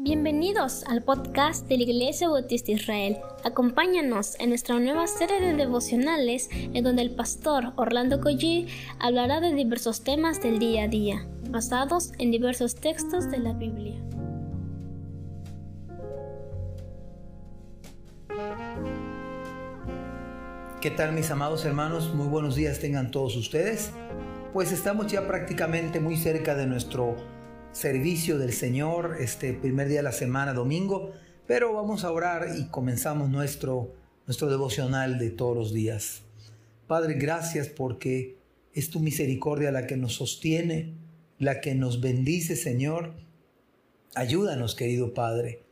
Bienvenidos al podcast de la Iglesia Bautista Israel. Acompáñanos en nuestra nueva serie de devocionales en donde el pastor Orlando Collie hablará de diversos temas del día a día, basados en diversos textos de la Biblia. ¿Qué tal mis amados hermanos? Muy buenos días tengan todos ustedes. Pues estamos ya prácticamente muy cerca de nuestro servicio del Señor, este primer día de la semana, domingo, pero vamos a orar y comenzamos nuestro, nuestro devocional de todos los días. Padre, gracias porque es tu misericordia la que nos sostiene, la que nos bendice, Señor. Ayúdanos, querido Padre.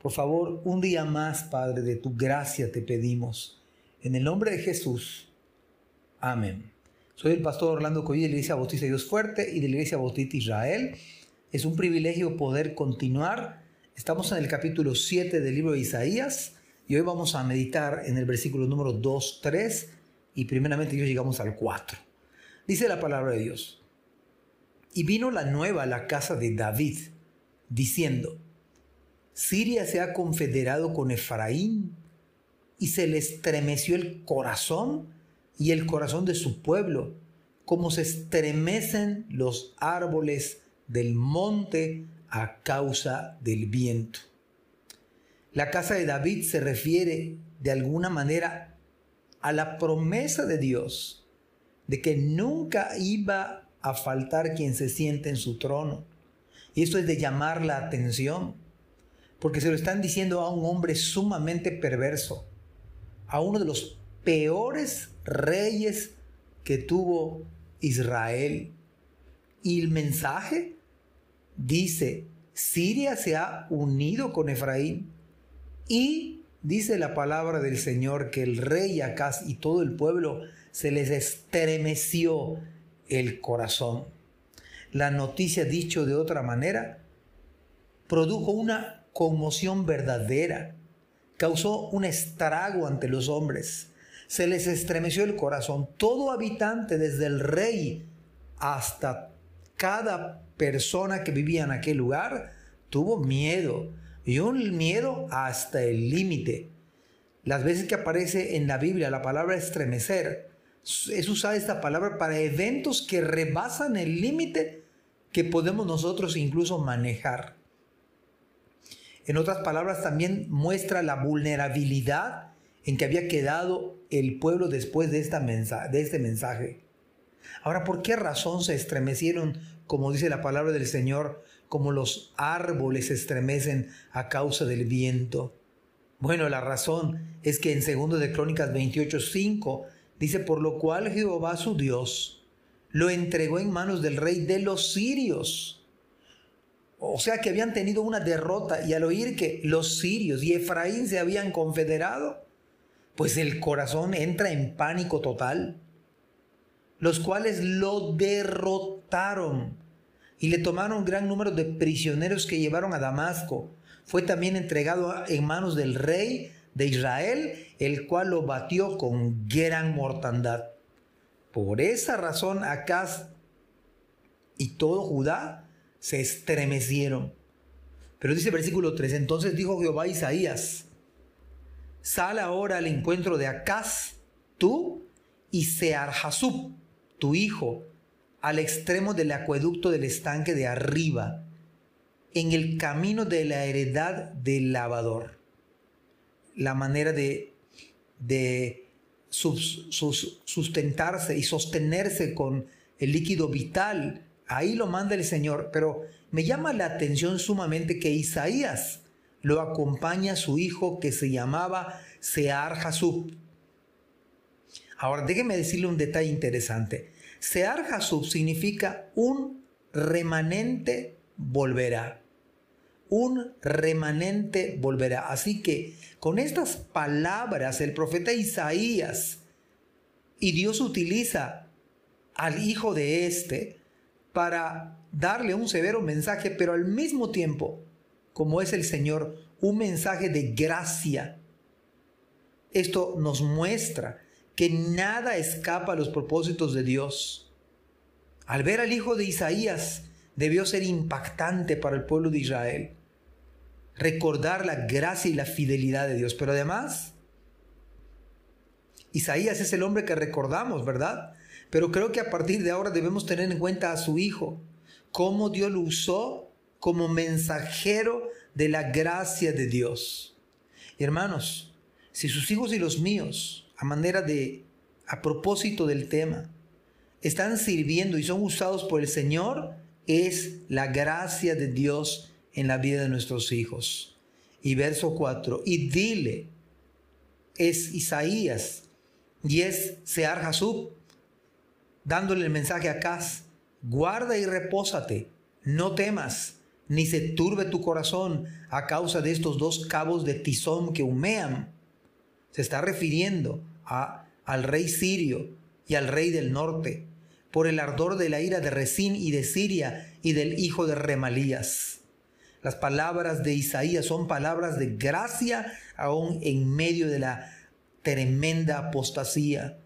Por favor, un día más, Padre, de tu gracia te pedimos. En el nombre de Jesús. Amén. Soy el pastor Orlando Coy de la Iglesia Bautista Dios Fuerte y de la Iglesia Bautista Israel. Es un privilegio poder continuar. Estamos en el capítulo 7 del libro de Isaías y hoy vamos a meditar en el versículo número 2, 3 y primeramente yo llegamos al 4. Dice la palabra de Dios. Y vino la nueva a la casa de David, diciendo, Siria se ha confederado con Efraín y se le estremeció el corazón y el corazón de su pueblo, como se estremecen los árboles del monte a causa del viento. La casa de David se refiere de alguna manera a la promesa de Dios de que nunca iba a faltar quien se siente en su trono. Y esto es de llamar la atención, porque se lo están diciendo a un hombre sumamente perverso, a uno de los peores reyes que tuvo Israel. Y el mensaje dice, Siria se ha unido con Efraín y dice la palabra del Señor que el rey Acaz y todo el pueblo se les estremeció el corazón. La noticia, dicho de otra manera, produjo una conmoción verdadera, causó un estrago ante los hombres, se les estremeció el corazón. Todo habitante, desde el rey hasta cada persona que vivía en aquel lugar tuvo miedo y un miedo hasta el límite. Las veces que aparece en la Biblia la palabra estremecer, es usada esta palabra para eventos que rebasan el límite que podemos nosotros incluso manejar. En otras palabras, también muestra la vulnerabilidad en que había quedado el pueblo después de, esta de este mensaje. Ahora, ¿por qué razón se estremecieron como dice la palabra del Señor, como los árboles se estremecen a causa del viento. Bueno, la razón es que en 2 de Crónicas 28:5 dice, por lo cual Jehová su Dios lo entregó en manos del rey de los sirios. O sea que habían tenido una derrota y al oír que los sirios y Efraín se habían confederado, pues el corazón entra en pánico total los cuales lo derrotaron y le tomaron gran número de prisioneros que llevaron a Damasco. Fue también entregado en manos del rey de Israel, el cual lo batió con gran mortandad. Por esa razón, Acaz y todo Judá se estremecieron. Pero dice versículo 3, entonces dijo Jehová a Isaías, sal ahora al encuentro de Acaz, tú y Searjasub, tu hijo, al extremo del acueducto del estanque de arriba, en el camino de la heredad del lavador. La manera de, de sustentarse y sostenerse con el líquido vital, ahí lo manda el Señor, pero me llama la atención sumamente que Isaías lo acompaña a su hijo que se llamaba Sear Jasub. Ahora, déjeme decirle un detalle interesante. Sear Hasub significa un remanente volverá. Un remanente volverá. Así que con estas palabras el profeta Isaías y Dios utiliza al hijo de este para darle un severo mensaje, pero al mismo tiempo, como es el Señor, un mensaje de gracia. Esto nos muestra que nada escapa a los propósitos de Dios. Al ver al hijo de Isaías, debió ser impactante para el pueblo de Israel. recordar la gracia y la fidelidad de Dios. Pero además, Isaías es el hombre que recordamos, ¿verdad? Pero creo que a partir de ahora debemos tener en cuenta a su hijo, cómo Dios lo usó como mensajero de la gracia de Dios. hermanos, si sus hijos y los míos, a manera de, a propósito del tema, están sirviendo y son usados por el Señor, es la gracia de Dios en la vida de nuestros hijos. Y verso 4, y dile, es Isaías y es Sear Jasub, dándole el mensaje a Cas, guarda y repósate, no temas, ni se turbe tu corazón a causa de estos dos cabos de tizón que humean. Se está refiriendo a, al rey sirio y al rey del norte, por el ardor de la ira de Resín y de Siria y del hijo de Remalías. Las palabras de Isaías son palabras de gracia aún en medio de la tremenda apostasía.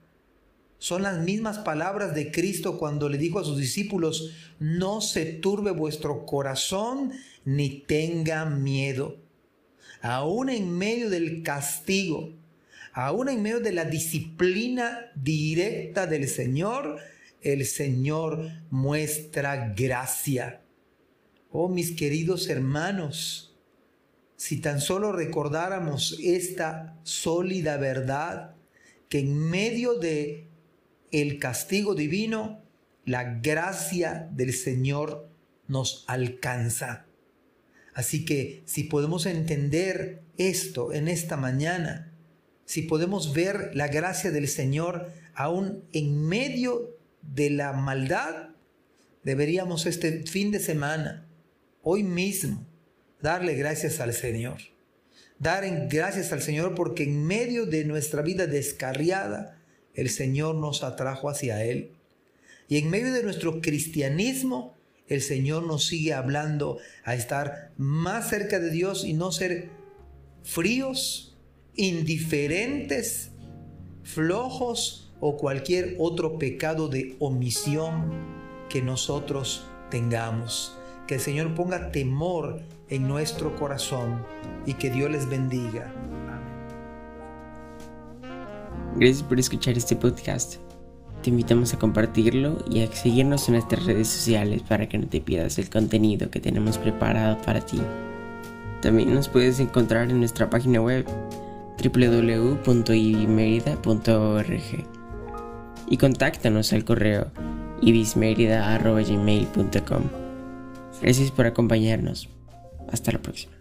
Son las mismas palabras de Cristo cuando le dijo a sus discípulos, no se turbe vuestro corazón ni tenga miedo. Aún en medio del castigo, aún en medio de la disciplina directa del Señor, el Señor muestra gracia. Oh mis queridos hermanos, si tan solo recordáramos esta sólida verdad, que en medio de el castigo divino, la gracia del Señor nos alcanza. Así que si podemos entender esto en esta mañana, si podemos ver la gracia del Señor aún en medio de la maldad, deberíamos este fin de semana, hoy mismo, darle gracias al Señor. Dar gracias al Señor porque en medio de nuestra vida descarriada, el Señor nos atrajo hacia Él. Y en medio de nuestro cristianismo, el Señor nos sigue hablando a estar más cerca de Dios y no ser fríos, indiferentes, flojos o cualquier otro pecado de omisión que nosotros tengamos. Que el Señor ponga temor en nuestro corazón y que Dios les bendiga. Gracias por escuchar este podcast. Te invitamos a compartirlo y a seguirnos en nuestras redes sociales para que no te pierdas el contenido que tenemos preparado para ti. También nos puedes encontrar en nuestra página web www.ibismerida.org y contáctanos al correo ibismerida.gmail.com. Gracias por acompañarnos. Hasta la próxima.